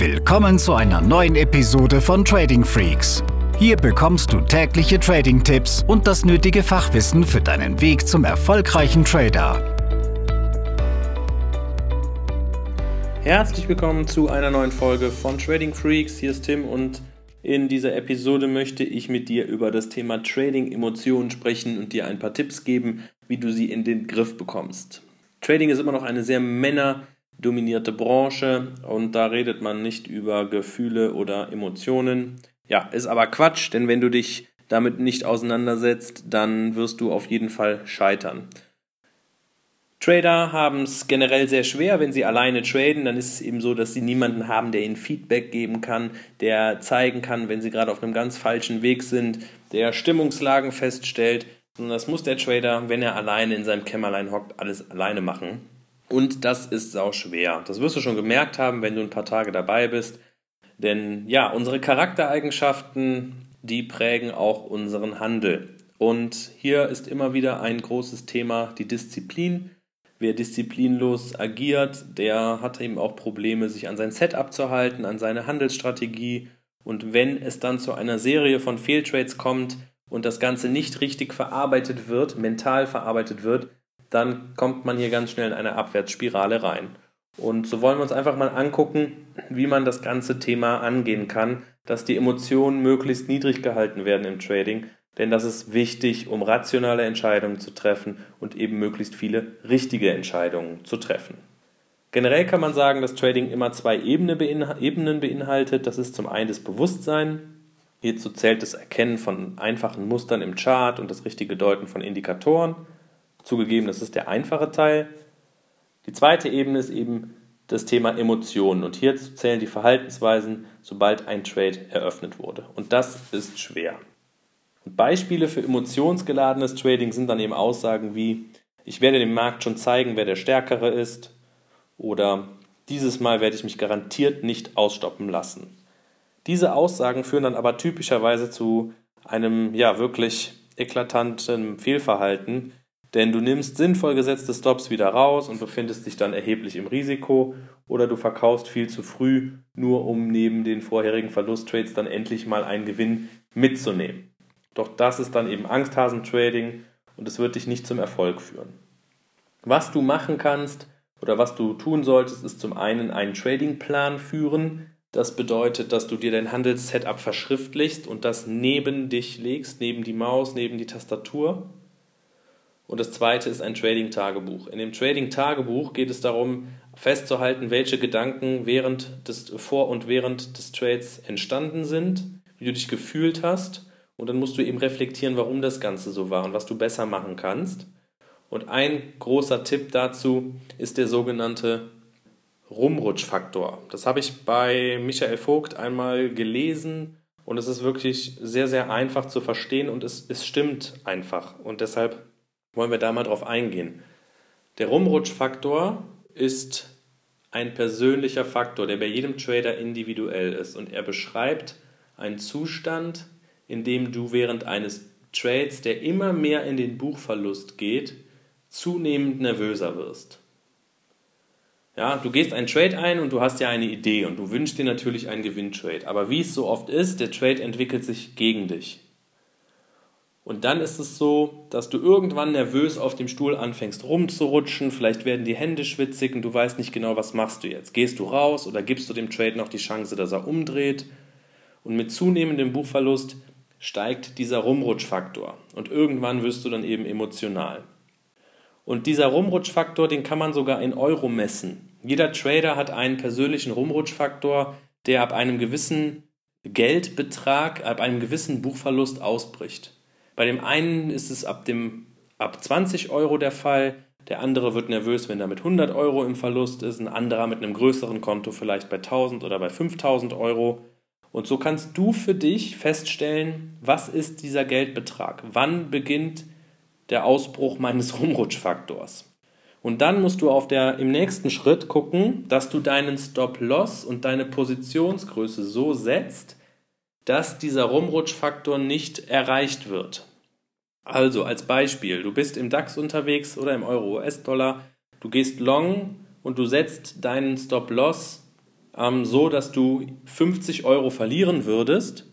Willkommen zu einer neuen Episode von Trading Freaks. Hier bekommst du tägliche Trading-Tipps und das nötige Fachwissen für deinen Weg zum erfolgreichen Trader. Herzlich willkommen zu einer neuen Folge von Trading Freaks. Hier ist Tim und in dieser Episode möchte ich mit dir über das Thema Trading-Emotionen sprechen und dir ein paar Tipps geben, wie du sie in den Griff bekommst. Trading ist immer noch eine sehr männerdominierte Branche und da redet man nicht über Gefühle oder Emotionen. Ja, ist aber Quatsch, denn wenn du dich damit nicht auseinandersetzt, dann wirst du auf jeden Fall scheitern. Trader haben es generell sehr schwer, wenn sie alleine traden, dann ist es eben so, dass sie niemanden haben, der ihnen Feedback geben kann, der zeigen kann, wenn sie gerade auf einem ganz falschen Weg sind, der Stimmungslagen feststellt. Und das muss der Trader, wenn er alleine in seinem Kämmerlein hockt, alles alleine machen. Und das ist sau schwer. Das wirst du schon gemerkt haben, wenn du ein paar Tage dabei bist. Denn ja, unsere Charaktereigenschaften, die prägen auch unseren Handel. Und hier ist immer wieder ein großes Thema die Disziplin. Wer disziplinlos agiert, der hat eben auch Probleme, sich an sein Setup zu halten, an seine Handelsstrategie. Und wenn es dann zu einer Serie von Fehltrades kommt und das Ganze nicht richtig verarbeitet wird, mental verarbeitet wird, dann kommt man hier ganz schnell in eine Abwärtsspirale rein. Und so wollen wir uns einfach mal angucken, wie man das ganze Thema angehen kann, dass die Emotionen möglichst niedrig gehalten werden im Trading, denn das ist wichtig, um rationale Entscheidungen zu treffen und eben möglichst viele richtige Entscheidungen zu treffen. Generell kann man sagen, dass Trading immer zwei Ebenen beinhaltet. Das ist zum einen das Bewusstsein. Hierzu zählt das Erkennen von einfachen Mustern im Chart und das richtige Deuten von Indikatoren. Zugegeben, das ist der einfache Teil. Die zweite Ebene ist eben das Thema Emotionen und hierzu zählen die Verhaltensweisen, sobald ein Trade eröffnet wurde. Und das ist schwer. Beispiele für emotionsgeladenes Trading sind dann eben Aussagen wie, ich werde dem Markt schon zeigen, wer der Stärkere ist oder dieses Mal werde ich mich garantiert nicht ausstoppen lassen. Diese Aussagen führen dann aber typischerweise zu einem ja wirklich eklatanten Fehlverhalten, denn du nimmst sinnvoll gesetzte Stops wieder raus und befindest dich dann erheblich im Risiko oder du verkaufst viel zu früh, nur um neben den vorherigen Verlusttrades dann endlich mal einen Gewinn mitzunehmen. Doch das ist dann eben Angsthasentrading und es wird dich nicht zum Erfolg führen. Was du machen kannst oder was du tun solltest, ist zum einen einen Tradingplan führen. Das bedeutet, dass du dir dein Handelssetup verschriftlichst und das neben dich legst, neben die Maus, neben die Tastatur. Und das zweite ist ein Trading-Tagebuch. In dem Trading-Tagebuch geht es darum, festzuhalten, welche Gedanken während des, vor und während des Trades entstanden sind, wie du dich gefühlt hast und dann musst du eben reflektieren, warum das Ganze so war und was du besser machen kannst. Und ein großer Tipp dazu ist der sogenannte Rumrutschfaktor. Das habe ich bei Michael Vogt einmal gelesen und es ist wirklich sehr, sehr einfach zu verstehen und es, es stimmt einfach. Und deshalb wollen wir da mal drauf eingehen. Der Rumrutschfaktor ist ein persönlicher Faktor, der bei jedem Trader individuell ist und er beschreibt einen Zustand, indem du während eines Trades, der immer mehr in den Buchverlust geht, zunehmend nervöser wirst. Ja, du gehst einen Trade ein und du hast ja eine Idee und du wünschst dir natürlich einen Gewinntrade. Aber wie es so oft ist, der Trade entwickelt sich gegen dich. Und dann ist es so, dass du irgendwann nervös auf dem Stuhl anfängst rumzurutschen, vielleicht werden die Hände schwitzig und du weißt nicht genau, was machst du jetzt. Gehst du raus oder gibst du dem Trade noch die Chance, dass er umdreht? Und mit zunehmendem Buchverlust steigt dieser Rumrutschfaktor und irgendwann wirst du dann eben emotional. Und dieser Rumrutschfaktor, den kann man sogar in Euro messen. Jeder Trader hat einen persönlichen Rumrutschfaktor, der ab einem gewissen Geldbetrag, ab einem gewissen Buchverlust ausbricht. Bei dem einen ist es ab, dem, ab 20 Euro der Fall, der andere wird nervös, wenn er mit 100 Euro im Verlust ist, ein anderer mit einem größeren Konto vielleicht bei 1000 oder bei 5000 Euro. Und so kannst du für dich feststellen, was ist dieser Geldbetrag? Wann beginnt der Ausbruch meines Rumrutschfaktors? Und dann musst du auf der, im nächsten Schritt gucken, dass du deinen Stop-Loss und deine Positionsgröße so setzt, dass dieser Rumrutschfaktor nicht erreicht wird. Also als Beispiel, du bist im DAX unterwegs oder im Euro-US-Dollar, du gehst long und du setzt deinen Stop-Loss ähm, so, dass du 50 Euro verlieren würdest.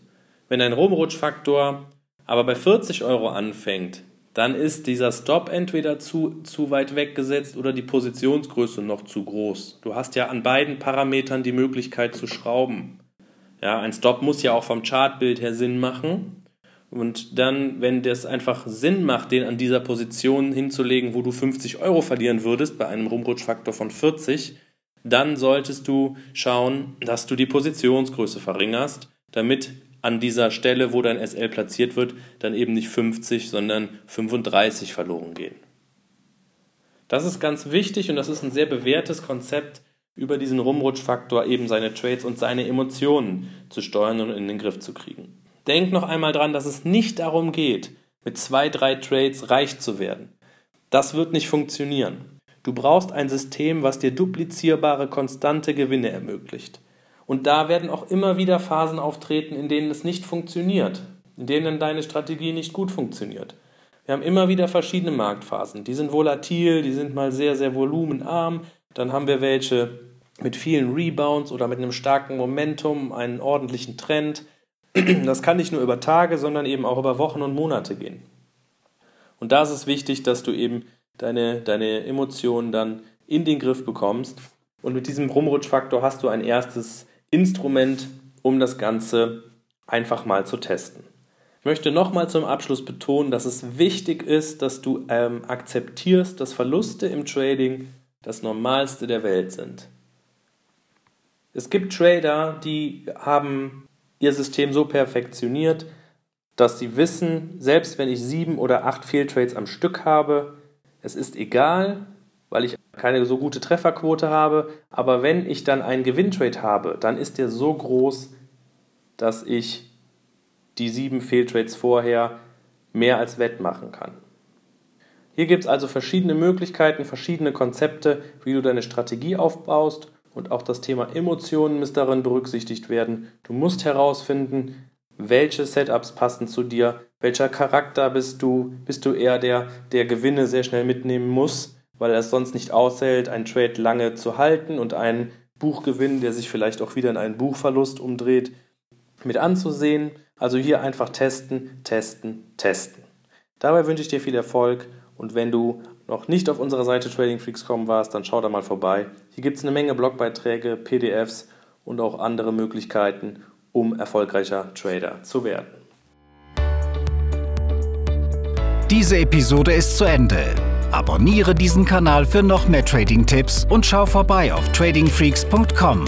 Wenn dein Rumrutschfaktor aber bei 40 Euro anfängt, dann ist dieser Stop entweder zu, zu weit weggesetzt oder die Positionsgröße noch zu groß. Du hast ja an beiden Parametern die Möglichkeit zu schrauben. Ja, ein Stop muss ja auch vom Chartbild her Sinn machen. Und dann, wenn das einfach Sinn macht, den an dieser Position hinzulegen, wo du 50 Euro verlieren würdest, bei einem Rumrutschfaktor von 40, dann solltest du schauen, dass du die Positionsgröße verringerst, damit an dieser Stelle, wo dein SL platziert wird, dann eben nicht 50, sondern 35 verloren gehen. Das ist ganz wichtig und das ist ein sehr bewährtes Konzept, über diesen Rumrutschfaktor eben seine Trades und seine Emotionen zu steuern und in den Griff zu kriegen. Denk noch einmal dran, dass es nicht darum geht, mit zwei, drei Trades reich zu werden. Das wird nicht funktionieren. Du brauchst ein System, was dir duplizierbare, konstante Gewinne ermöglicht. Und da werden auch immer wieder Phasen auftreten, in denen es nicht funktioniert, in denen deine Strategie nicht gut funktioniert. Wir haben immer wieder verschiedene Marktphasen. Die sind volatil, die sind mal sehr, sehr volumenarm. Dann haben wir welche mit vielen Rebounds oder mit einem starken Momentum, einen ordentlichen Trend. Das kann nicht nur über Tage, sondern eben auch über Wochen und Monate gehen. Und da ist es wichtig, dass du eben deine, deine Emotionen dann in den Griff bekommst. Und mit diesem Rumrutschfaktor hast du ein erstes Instrument, um das Ganze einfach mal zu testen. Ich möchte nochmal zum Abschluss betonen, dass es wichtig ist, dass du ähm, akzeptierst, dass Verluste im Trading das Normalste der Welt sind. Es gibt Trader, die haben ihr System so perfektioniert, dass sie wissen, selbst wenn ich sieben oder acht Fehltrades am Stück habe, es ist egal, weil ich keine so gute Trefferquote habe. Aber wenn ich dann einen Gewinntrade habe, dann ist der so groß, dass ich die sieben Fehltrades vorher mehr als wettmachen kann. Hier gibt es also verschiedene Möglichkeiten, verschiedene Konzepte, wie du deine Strategie aufbaust und auch das Thema Emotionen muss darin berücksichtigt werden. Du musst herausfinden, welche Setups passen zu dir, welcher Charakter bist du, bist du eher der, der Gewinne sehr schnell mitnehmen muss weil er es sonst nicht aushält, einen Trade lange zu halten und einen Buchgewinn, der sich vielleicht auch wieder in einen Buchverlust umdreht, mit anzusehen. Also hier einfach testen, testen, testen. Dabei wünsche ich dir viel Erfolg und wenn du noch nicht auf unserer Seite TradingFreaks.com warst, dann schau da mal vorbei. Hier gibt es eine Menge Blogbeiträge, PDFs und auch andere Möglichkeiten, um erfolgreicher Trader zu werden. Diese Episode ist zu Ende. Abonniere diesen Kanal für noch mehr Trading-Tipps und schau vorbei auf tradingfreaks.com.